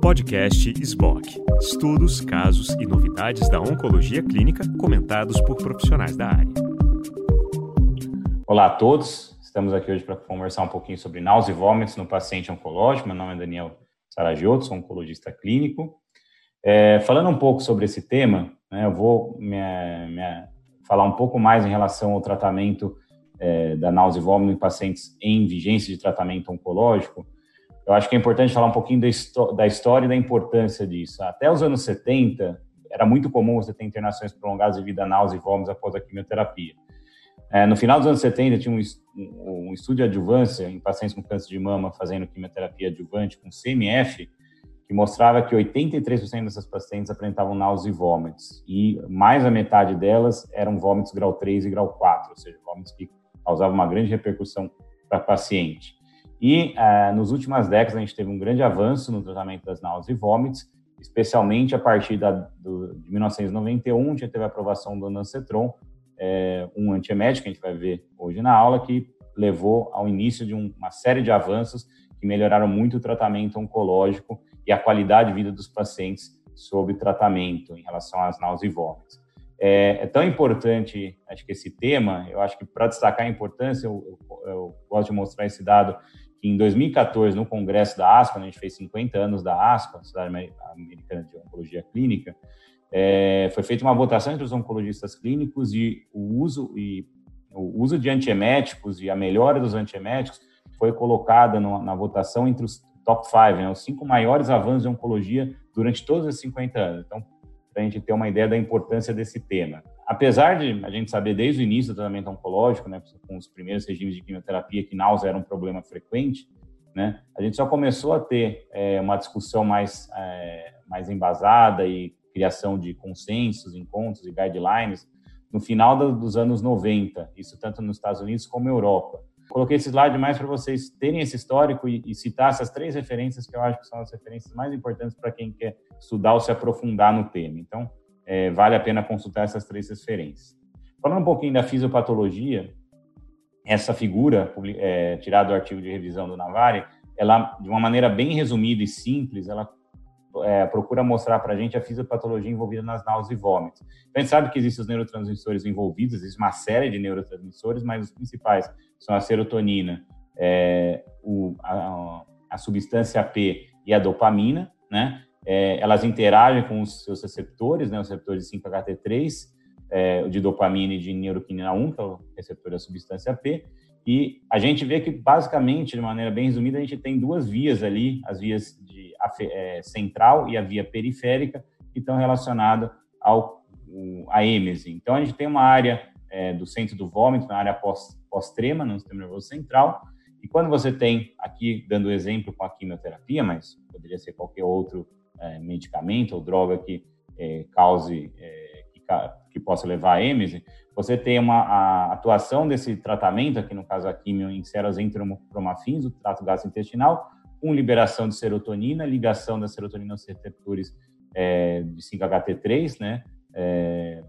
Podcast SBOC. Estudos, casos e novidades da oncologia clínica comentados por profissionais da área. Olá a todos. Estamos aqui hoje para conversar um pouquinho sobre náusea e vômitos no paciente oncológico. Meu nome é Daniel Saragiotto, sou oncologista clínico. É, falando um pouco sobre esse tema, né, eu vou me, falar um pouco mais em relação ao tratamento é, da náusea e vômito em pacientes em vigência de tratamento oncológico. Eu acho que é importante falar um pouquinho da, história e da importância disso. Até os anos 70, era muito comum você ter internações prolongadas devido a náusea e vômitos após a quimioterapia. É, no final dos anos 70, tinha um, um, estudo de adjuvância em pacientes com câncer de mama fazendo quimioterapia adjuvante com CMF, que mostrava que 83% dessas pacientes apresentavam náusea e vômitos, e mais da metade delas eram vômitos grau 3 e grau 4, ou seja, vômitos que causavam uma grande repercussão para a paciente. E uh, nos últimas décadas a gente teve um grande avanço no tratamento das náuseas e vômitos, especialmente a partir da, do, de 1991, já teve a aprovação do Nancetron, é, um antiemético, que a gente vai ver hoje na aula, que levou ao início de um, uma série de avanços que melhoraram muito o tratamento oncológico e a qualidade de vida dos pacientes sob tratamento em relação às náuseas e vômitos. É, é, tão importante, acho que esse tema, eu acho que para destacar a importância, eu, eu, eu, gosto de mostrar esse dado, que em 2014, no congresso da ASPA, a gente fez 50 anos da ASPA, Sociedade Americana de Oncologia Clínica, é, foi feita uma votação entre os oncologistas clínicos e o uso, e o uso de antieméticos e a melhora dos antieméticos foi colocada no, na votação entre os top 5, né, os cinco maiores avanços de oncologia durante todos esses 50 anos. Então, para a gente ter uma ideia da importância desse tema. Apesar de a gente saber desde o início do tratamento oncológico, né, com os primeiros regimes de quimioterapia, que náusea era um problema frequente, né, a gente só começou a ter é, uma discussão mais, é, mais embasada e criação de consensos, encontros e guidelines no final dos anos 90, isso tanto nos Estados Unidos como na Europa. Coloquei esse slide mais para vocês terem esse histórico e, e, citar essas três referências que eu acho que são as referências mais importantes para quem quer estudar ou se aprofundar no tema. Então, é, vale a pena consultar essas três referências. Falando um pouquinho da fisiopatologia, essa figura, é, tirada do artigo de revisão do Navari, ela, de uma maneira bem resumida e simples, ela é, procura mostrar para a gente a fisiopatologia envolvida nas náuseas e vômitos. Então, a gente sabe que existem os neurotransmissores envolvidos, existe uma série de neurotransmissores, mas os principais são a serotonina, é, o, a, a, substância P e a dopamina, né? É, elas interagem com os seus receptores, né? Os receptores de 5-HT3, é, de dopamina e de neuroquinina 1, que é o receptor da substância P, e a gente vê que, basicamente, de maneira bem resumida, a gente tem duas vias ali, as vias de, a, é, central e a via periférica, que estão relacionadas ao a êmese. Então, a gente tem uma área é, do centro do vômito, na área pós-trema, no sistema nervoso central, e quando você tem, aqui dando exemplo com a quimioterapia, mas poderia ser qualquer outro é, medicamento ou droga que é, cause, é, que, que, possa levar a êmese, você tem uma a atuação desse tratamento, aqui no caso a quimio em células enteromafins, o trato gastrointestinal, com liberação de serotonina, ligação da serotonina aos receptores é, de 5-HT3, né, é,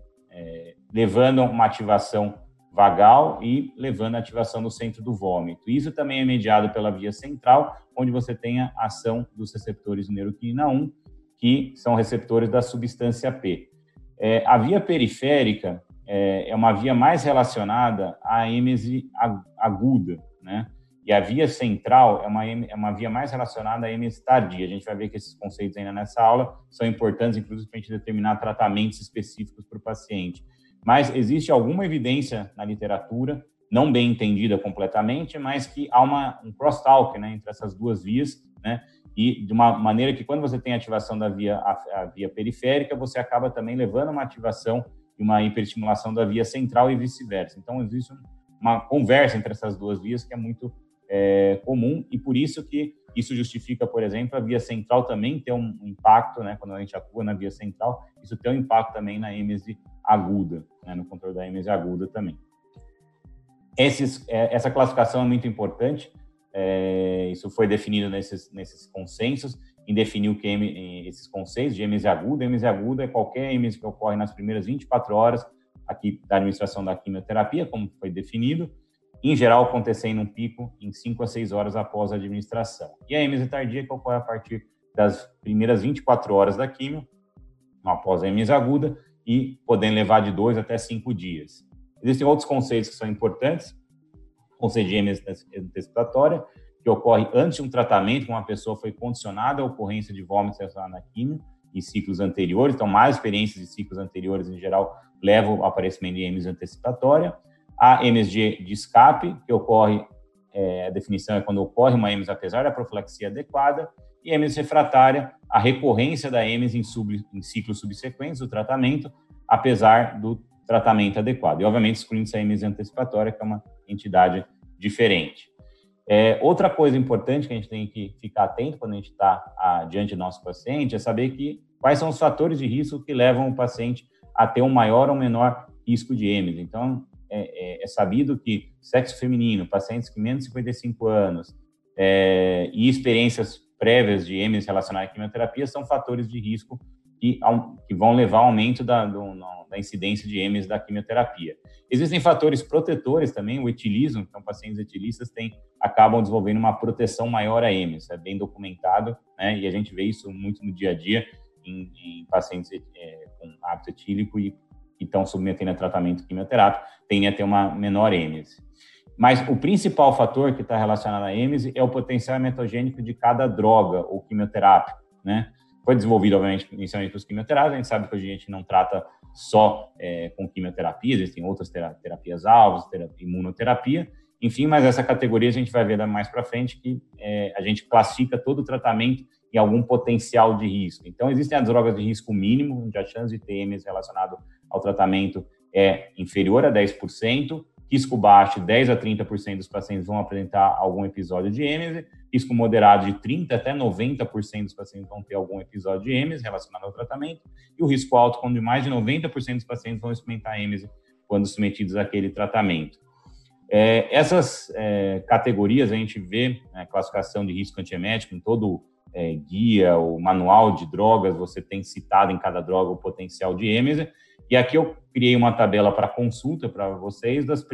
levando uma ativação vagal e levando a ativação no centro do vômito. Isso também é mediado pela via central, onde você tem a ação dos receptores neuroquina 1, que são receptores da substância P. É, a via periférica é, é, uma via mais relacionada à êmese aguda, né? E a via central é uma, é uma via mais relacionada à êmese tardia. A gente vai ver que esses conceitos ainda nessa aula são importantes, inclusive, para a gente determinar tratamentos específicos para o paciente. Mas existe alguma evidência na literatura, não bem entendida completamente, mas que há uma, um crosstalk né, entre essas duas vias, né? E de uma maneira que quando você tem ativação da via, a, a via periférica, você acaba também levando uma ativação e uma hiperestimulação da via central e vice-versa. Então, existe uma conversa entre essas duas vias que é muito é, comum e por isso que isso justifica, por exemplo, a via central também ter um impacto, né, quando a gente atua na via central, isso tem um impacto também na êmese aguda, né, no controle da êmese aguda também. Esses, é, essa classificação é muito importante, é, isso foi definido nesses, nesses consensos, em definir o que esses conceitos de êmese aguda. Êmese aguda é qualquer êmese que ocorre nas primeiras 24 horas aqui da administração da quimioterapia, como foi definido, em geral acontecendo um pico em 5 a 6 horas após a administração. E a êmese tardia que ocorre a partir das primeiras 24 horas da quimio, após a êmese aguda, e podendo levar de 2 até 5 dias. Existem outros conceitos que são importantes, conceito de antecipatória, que ocorre antes de um tratamento, quando uma pessoa foi condicionada à ocorrência de vômitos relacionados na quimio, em ciclos anteriores, então mais experiências de ciclos anteriores em geral levam ao aparecimento de êmese antecipatória. A MSG de escape, que ocorre, é, a definição é quando ocorre uma êmese apesar da profilaxia adequada, e êmese refratária, a recorrência da êmese em, sub, em ciclos subsequentes do tratamento, apesar do tratamento adequado. E, obviamente, excluindo a êmese antecipatória, que é uma entidade diferente. É, outra coisa importante que a gente tem que ficar atento quando a gente está diante do nosso paciente é saber que quais são os fatores de risco que levam o paciente a ter um maior ou menor risco de êmese. Então, é, é, é sabido que sexo feminino, pacientes com menos de 55 anos é, e experiências prévias de êmese relacionadas à quimioterapia são fatores de risco que, que vão levar ao aumento da, do, da incidência de êmese da quimioterapia. Existem fatores protetores também, o etilismo, então pacientes etilistas têm, acabam desenvolvendo uma proteção maior a êmese, é bem documentado, né, e a gente vê isso muito no dia a dia em, em pacientes é, com hábito etílico e que estão submetendo a tratamento quimioterápico, tendem a ter uma menor êmese. Mas o principal fator que está relacionado à êmese é o potencial emetogênico de cada droga ou quimioterápico, né? Foi desenvolvido, obviamente, inicialmente para os quimioterápicos, a gente sabe que hoje a gente não trata só é, com quimioterapia, existem outras terapias alvos, terapia, imunoterapia, enfim, mas essa categoria a gente vai ver mais para frente que é, a gente classifica todo o tratamento em algum potencial de risco. Então, existem as drogas de risco mínimo, onde a chance de TMs relacionado ao tratamento é inferior a 10%, risco baixo, 10 a 30% dos pacientes vão apresentar algum episódio de êmese, risco moderado de 30 até 90% dos pacientes vão ter algum episódio de êmese relacionado ao tratamento, e o risco alto, quando mais de 90% dos pacientes vão experimentar êmese quando submetidos àquele tratamento. É, essas é, categorias a gente vê, né, classificação de risco antiemético em todo é, guia, o manual de drogas, você tem citado em cada droga o potencial de êmese, e aqui eu criei uma tabela para consulta para vocês, das,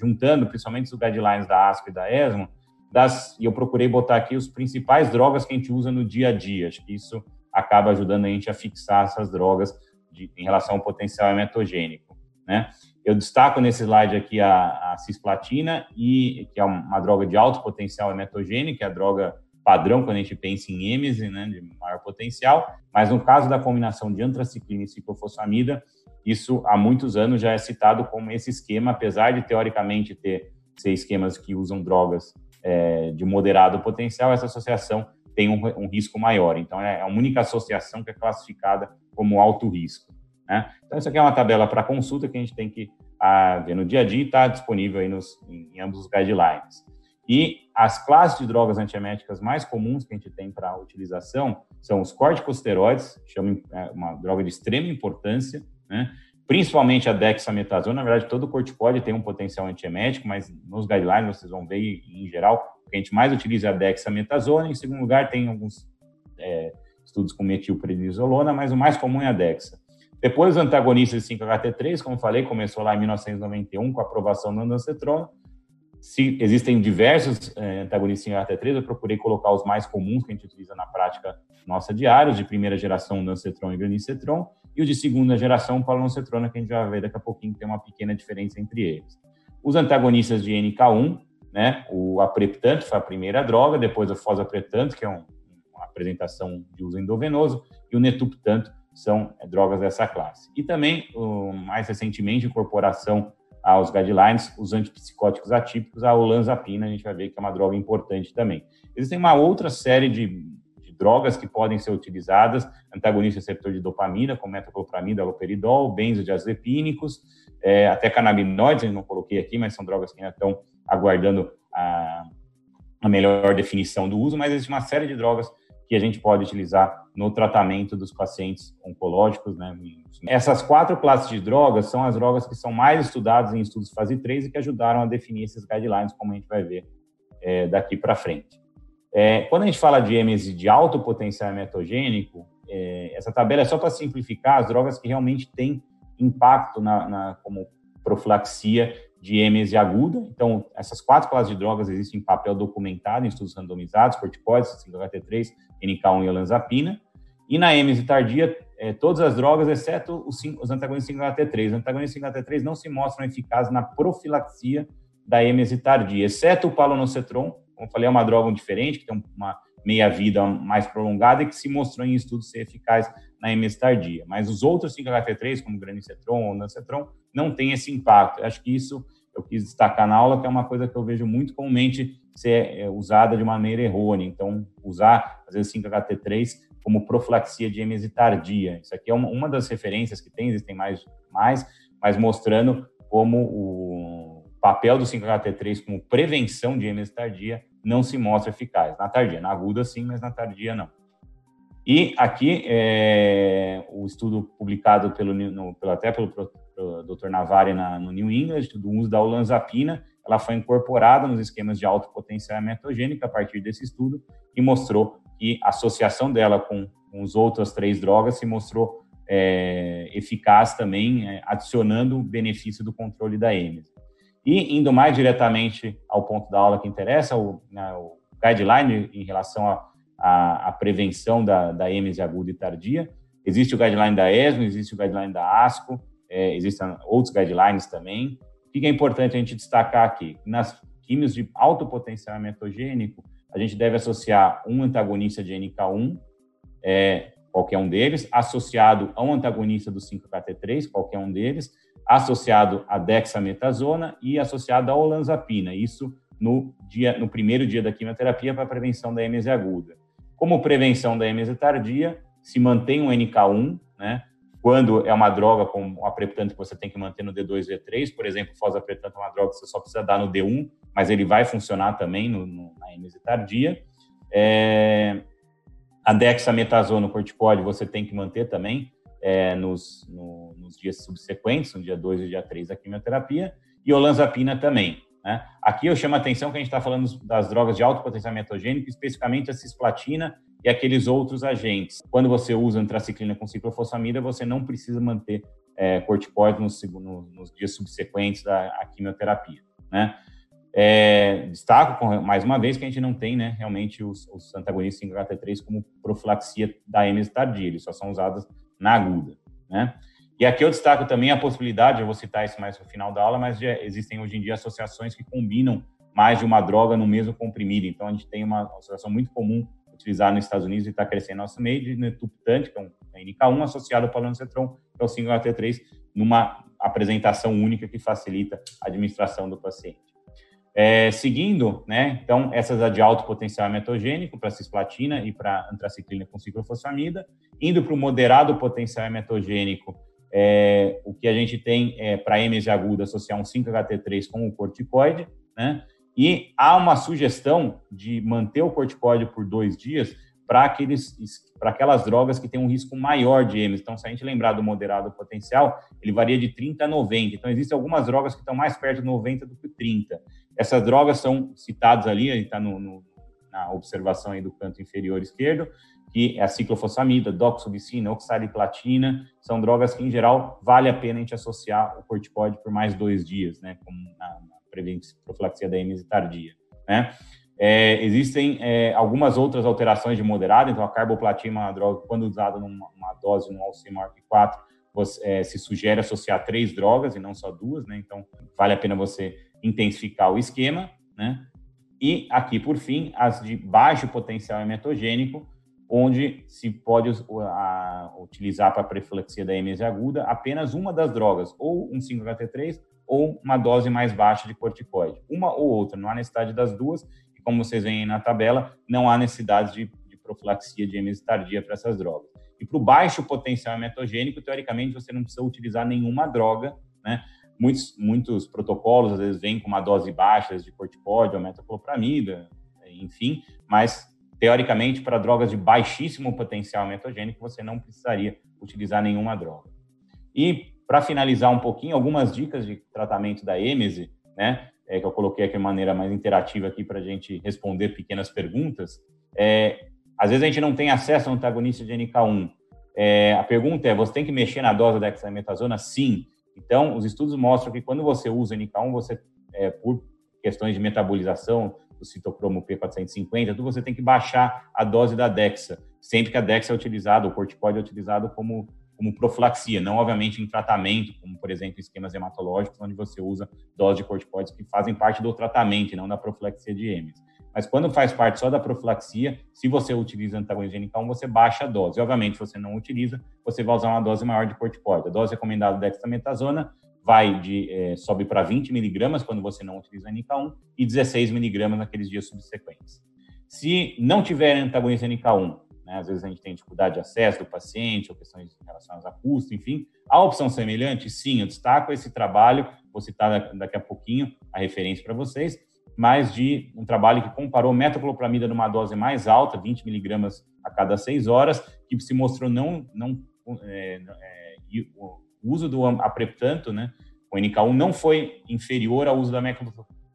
juntando principalmente os guidelines da ASCO e da ESMO, das, e eu procurei botar aqui os principais drogas que a gente usa no dia a dia. Acho que isso acaba ajudando a gente a fixar essas drogas de, em relação ao potencial emetogênico. Né? Eu destaco nesse slide aqui a, a cisplatina, e, que é uma droga de alto potencial emetogênico, é a droga padrão quando a gente pensa em êmese, né, de maior potencial, mas no caso da combinação de antraciclina e ciclofosfamida, isso há muitos anos já é citado como esse esquema, apesar de teoricamente ter ser esquemas que usam drogas é, de moderado potencial, essa associação tem um, um, risco maior. Então, é a única associação que é classificada como alto risco. Né? Então, isso aqui é uma tabela para consulta que a gente tem que a, ver no dia a dia e está disponível aí nos, em, em ambos os guidelines. E as classes de drogas antieméticas mais comuns que a gente tem para utilização são os corticosteroides, chama é uma droga de extrema importância, né? principalmente a dexametasona. Na verdade, todo corticóide tem um potencial antiemético, mas nos guidelines vocês vão ver, em geral, o que a gente mais utiliza é a dexametasona. Em segundo lugar, tem alguns é, estudos com metilprednisolona, mas o mais comum é a dexa. Depois, os antagonistas de 5-HT3, como falei, começou lá em 1991 com a aprovação do andancetrona. Se existem diversos é, antagonistas em HT3, eu procurei colocar os mais comuns que a gente utiliza na prática nossa diária, os de primeira geração, Dancetron e Granicetron, e o de segunda geração, Paloncetrona, que a gente vai ver daqui a pouquinho, tem uma pequena diferença entre eles. Os antagonistas de NK1, né, o apreptanto foi a primeira droga, depois o fosapretanto, que é um, uma apresentação de uso endovenoso, e o netuptanto são é, drogas dessa classe. E também, mais recentemente, incorporação aos guidelines, os antipsicóticos atípicos, a olanzapina, a gente vai ver que é uma droga importante também. Existem uma outra série de drogas que podem ser utilizadas, antagonistas receptor de dopamina, como metoclopramida, aloperidol, benzodiazepínicos, é, até canabinoides, eu não coloquei aqui, mas são drogas que ainda estão aguardando a, a melhor definição do uso, mas existe uma série de drogas que a gente pode utilizar no tratamento dos pacientes oncológicos. Né? Essas quatro classes de drogas são as drogas que são mais estudadas em estudos fase 3 e que ajudaram a definir esses guidelines, como a gente vai ver é, daqui para frente. É, quando a gente fala de êmese de alto potencial metogênico, é, essa tabela é só para simplificar as drogas que realmente têm impacto na, na, como profilaxia de êmese aguda. Então, essas quatro classes de drogas existem em papel documentado em estudos randomizados, corticoides, 5-HT3, NK1 e olanzapina. E na êmese tardia, é, todas as drogas, exceto os, os antagonistas 5-HT3. Os antagonistas 5-HT3 não se mostram eficazes na profilaxia da êmese tardia, exceto o palonocetron, como falei, é uma droga diferente, que tem uma meia-vida mais prolongada e que se mostrou em estudos ser eficaz na êmese tardia. Mas os outros 5-HT3, como granicetron ou nancetron, não tem esse impacto. Eu acho que isso eu quis destacar na aula, que é uma coisa que eu vejo muito comumente ser é, usada de maneira errônea. Então, usar, às vezes, 5-HT3 como profilaxia de êmese tardia. Isso aqui é uma, uma das referências que tem, existem mais, mais, mas mostrando como o papel do 5-HT3 como prevenção de êmese tardia não se mostra eficaz. Na tardia, na aguda sim, mas na tardia não. E aqui, é, o estudo publicado pelo, no, pelo até pelo, pelo Dr. Navari na, no New England, do uso da olanzapina, ela foi incorporada nos esquemas de alto potencial metogênica a partir desse estudo e mostrou que a associação dela com, com as outras três drogas se mostrou é, eficaz também, é, adicionando o benefício do controle da êmese. E indo mais diretamente ao ponto da aula que interessa, o, né, o guideline em relação a a, a prevenção da, da aguda e tardia. Existe o guideline da ESMO, existe o guideline da ASCO, é, existem outros guidelines também. O que é importante a gente destacar aqui? Nas químios de alto potencial emetogênico, a gente deve associar um antagonista de NK1, é, qualquer um deles, associado a um antagonista do 5-KT3, qualquer um deles, associado a dexametasona e associado a olanzapina. Isso no, dia, no primeiro dia da quimioterapia para prevenção da êmese aguda. Como prevenção da êmese tardia, se mantém um NK1, né? Quando é uma droga como a apreptante que você tem que manter no D2, D3, por exemplo, fosapreptante é uma droga que você só precisa dar no D1, mas ele vai funcionar também no, no, na êmese tardia. É, a dexametasona, corticóide, você tem que manter também é, nos, no, nos dias subsequentes, no dia 2 e dia 3 da quimioterapia, e olanzapina também. Né? Aqui eu chamo a atenção que a gente está falando das drogas de alto potencial metogênico, especificamente a cisplatina e aqueles outros agentes. Quando você usa antraciclina com ciclofosfamida, você não precisa manter é, nos, nos, dias subsequentes da quimioterapia. Né? É, destaco, mais uma vez, que a gente não tem né, realmente os, os antagonistas 5-HT3 como profilaxia da êmese tardia, eles só são usados na aguda. Né? E aqui eu destaco também a possibilidade, eu vou citar isso mais no final da aula, mas existem hoje em dia associações que combinam mais de uma droga no mesmo comprimido. Então, a gente tem uma associação muito comum utilizada nos Estados Unidos e está crescendo no nosso meio, de netuptante, que é um NK1 associado ao palonocetron, que é o 5-HT3, numa apresentação única que facilita a administração do paciente. É, seguindo, né, então, essas de alto potencial metogênico para cisplatina e para antraciclina com ciclofosfamida, indo para o moderado potencial metogênico é, o que a gente tem é, para MS aguda associar um 5-HT3 com o corticoide, né? E há uma sugestão de manter o corticoide por dois dias para aquelas drogas que têm um risco maior de MS. Então, se a gente lembrar do moderado potencial, ele varia de 30 a 90. Então, existem algumas drogas que estão mais perto de 90 do que 30. Essas drogas são citadas ali, está na observação aí do canto inferior esquerdo, que é a ciclofosfamida, doxorubicina, oxaliplatina, são drogas que, em geral, vale a pena a gente associar o corticoide por mais dois dias, né, como na, na profilaxia da êmese tardia, né. É, existem é, algumas outras alterações de moderado, então a carboplatina é uma droga, quando usada numa dose no Alzheimer 4, você, é, se sugere associar três drogas e não só duas, né, então vale a pena você intensificar o esquema, né, e aqui, por fim, as de baixo potencial emetogênico, onde se pode utilizar para a profilaxia da MS aguda apenas uma das drogas, ou um 5-HT3 ou uma dose mais baixa de corticoide. Uma ou outra, não há necessidade das duas, e como vocês veem na tabela, não há necessidade de, de profilaxia de MS tardia para essas drogas. E para o baixo potencial emetogênico, teoricamente, você não precisa utilizar nenhuma droga, né? Muitos, muitos protocolos, às vezes, vêm com uma dose baixa de corticoide ou metoclopramida, enfim, mas teoricamente, para drogas de baixíssimo potencial metogênico, você não precisaria utilizar nenhuma droga. E, para finalizar um pouquinho, algumas dicas de tratamento da êmese, né, é, que eu coloquei aqui de maneira mais interativa aqui para a gente responder pequenas perguntas. É, às vezes a gente não tem acesso ao antagonista de NK1. É, a pergunta é, você tem que mexer na dose da dexametasona? Sim. Então, os estudos mostram que quando você usa NK1, você, é, por questões de metabolização do citocromo P450, tudo você tem que baixar a dose da DEXA, sempre que a DEXA é utilizada, o corticóide é utilizado como como profilaxia, não obviamente em tratamento, como por exemplo esquemas hematológicos, onde você usa doses de corticoides que fazem parte do tratamento e não da profilaxia de EMES. Mas quando faz parte só da profilaxia, se você utiliza antagonista genital, você baixa a dose. Obviamente, se você não utiliza, você vai usar uma dose maior de corticoide. A dose recomendada da dexametasona vai de é, sobe para 20 miligramas quando você não utiliza NK1 e 16 miligramas naqueles dias subsequentes. Se não tiver antagonista NK1 né? Às vezes a gente tem dificuldade de acesso do paciente, ou questões relacionadas a custo, enfim. A opção semelhante, sim, eu destaco esse trabalho, vou citar daqui a pouquinho a referência para vocês, mas de um trabalho que comparou metoclopramida numa dose mais alta, 20 miligramas a cada seis horas, que se mostrou não, não é, é, o uso do apreptanto, né, o NK1 não foi inferior ao uso da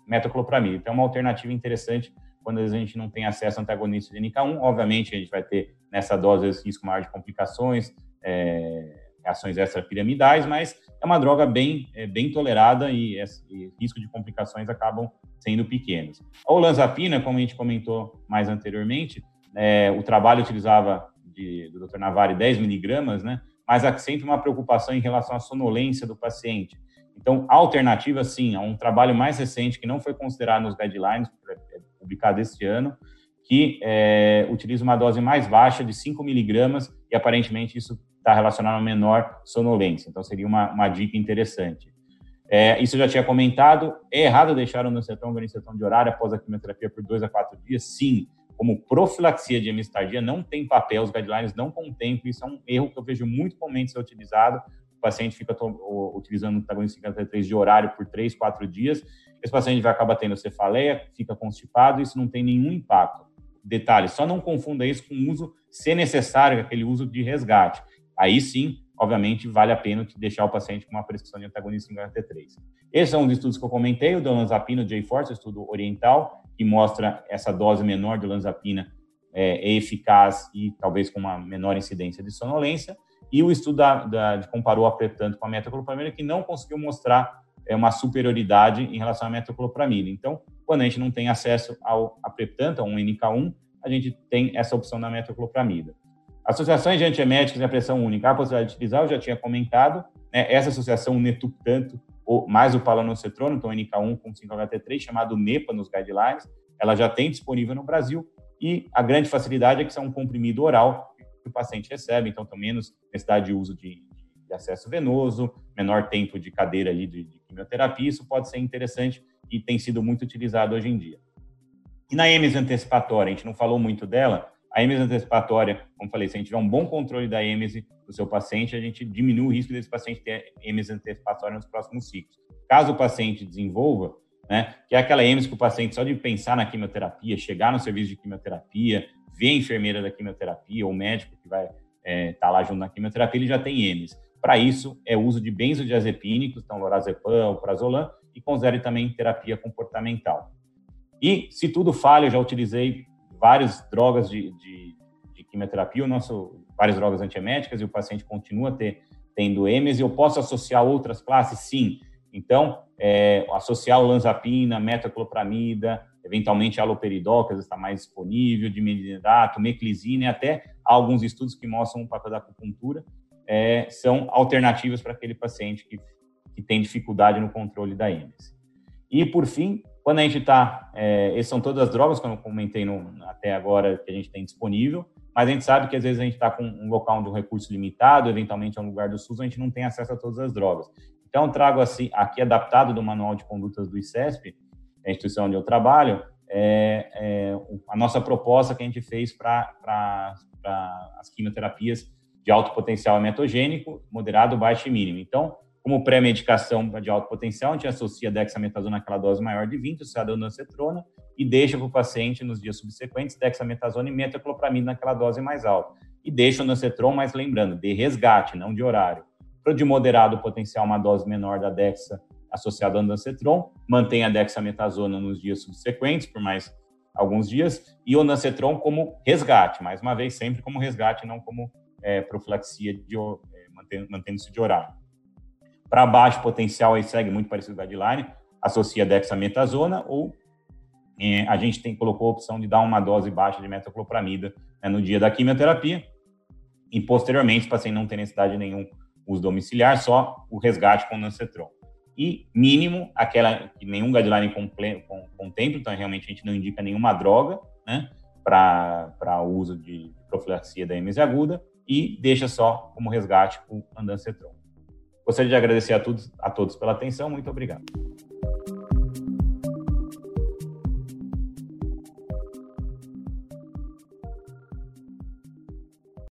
metoclopramida. Então, é uma alternativa interessante quando a gente não tem acesso ao antagonista de NK1. Obviamente, a gente vai ter nessa dose esse risco maior de complicações, é, reações extrapiramidais, mas é uma droga bem, é, bem tolerada e, e risco de complicações acabam sendo pequenos. A olanzapina, como a gente comentou mais anteriormente, é, o trabalho utilizava de, do Dr. Navari 10 miligramas, né? Mas há sempre uma preocupação em relação à sonolência do paciente. Então, alternativa, sim, a um trabalho mais recente que não foi considerado nos guidelines, publicado este ano, que é, utiliza uma dose mais baixa de 5 miligramas e aparentemente isso está relacionado a menor sonolência. Então, seria uma, uma dica interessante. É, isso eu já tinha comentado. É errado deixar o nocetron, o ganiceton de horário após a quimioterapia por dois a quatro dias? Sim. Como profilaxia de hemistardia não tem papel, os guidelines não contemplam. Isso é um erro que eu vejo muito comumente ser utilizado. O paciente fica utilizando o antagonista 53 de horário por três, quatro dias esse paciente vai acabar tendo cefaleia, fica constipado, isso não tem nenhum impacto. Detalhe, só não confunda isso com o uso, se necessário, aquele uso de resgate. Aí sim, obviamente, vale a pena deixar o paciente com uma prescrição de antagonista em HT3. Esses são os estudos que eu comentei, o do lanzapina, o J-Force, estudo oriental, que mostra essa dose menor de lanzapina é, é, eficaz e talvez com uma menor incidência de sonolência, e o estudo da, da, comparou a Pretanto com a metoclopramida, que não conseguiu mostrar é uma superioridade em relação à metoclopramida. Então, quando a gente não tem acesso ao apreptanto, a um NK1, a gente tem essa opção da metoclopramida. Associações de antieméticos e a pressão única, a possibilidade de utilizar, eu já tinha comentado, né, essa associação netuptanto, mais o palanocetrono, então NK1 com 5-HT3, chamado NEPA nos guidelines, ela já tem disponível no Brasil, e a grande facilidade é que são um comprimido oral que o paciente recebe, então tem menos necessidade de uso de, de acesso venoso, menor tempo de cadeira ali de, de, quimioterapia, isso pode ser interessante e tem sido muito utilizado hoje em dia. E na EMES antecipatória, a gente não falou muito dela, a EMES antecipatória, como falei, se a gente tiver um bom controle da EMES do seu paciente, a gente diminui o risco desse paciente ter EMES antecipatória nos próximos ciclos. Caso o paciente desenvolva, né, que é aquela EMES que o paciente, só de pensar na quimioterapia, chegar no serviço de quimioterapia, ver a enfermeira da quimioterapia ou o médico que vai estar é, tá lá junto na quimioterapia, ele já tem EMES. Para isso, é o uso de benzodiazepínicos, então lorazepam, prazolam, e considere também terapia comportamental. E, se tudo falha, eu já utilizei várias drogas de, de, de quimioterapia, o nosso, várias drogas antieméticas, e o paciente continua ter, tendo EMES, eu posso associar outras classes? Sim. Então, é, associar o lanzapina, metaclopramida, eventualmente aloperidol, que está mais disponível, dimetilato, meclizina, e até alguns estudos que mostram o papel da acupuntura, é, são alternativas para aquele paciente que, que tem dificuldade no controle da EMS. E, por fim, quando a gente está, é, essas são todas as drogas, como eu comentei no, até agora, que a gente tem disponível, mas a gente sabe que às vezes a gente está com um local onde um recurso limitado, eventualmente é um lugar do SUS, a gente não tem acesso a todas as drogas. Então, trago assim, aqui adaptado do Manual de Condutas do ICESP, a instituição onde eu trabalho, é, é, a nossa proposta que a gente fez para as quimioterapias de alto potencial metogênico, moderado, baixo e mínimo. Então, como pré-medicação de alto potencial, a gente associa dexametasona àquela dose maior de 20, associada ao dancetrona, e deixa para o paciente, nos dias subsequentes, dexametasona e metoclopramida naquela dose mais alta. E deixa o dancetron, mas lembrando, de resgate, não de horário. Para de moderado potencial, uma dose menor da dexa associada ao dancetron, mantém a dexametasona nos dias subsequentes, por mais alguns dias, e o dancetron como resgate, mais uma vez, sempre como resgate, não como é, profilaxia de, é, mantendo-se de horário. Para baixo potencial, aí segue muito parecido com o guideline, associa dexametasona ou é, a gente tem, colocou a opção de dar uma dose baixa de metoclopramida né, no dia da quimioterapia e posteriormente, o paciente não tem necessidade de nenhum uso domiciliar, só o resgate com nancetron. E mínimo, aquela que nenhum guideline contempla, então realmente a gente não indica nenhuma droga, né, para uso de profilaxia da MS aguda e deixa só como resgate o andancetron. Gostaria de agradecer a todos, a todos pela atenção, muito obrigado.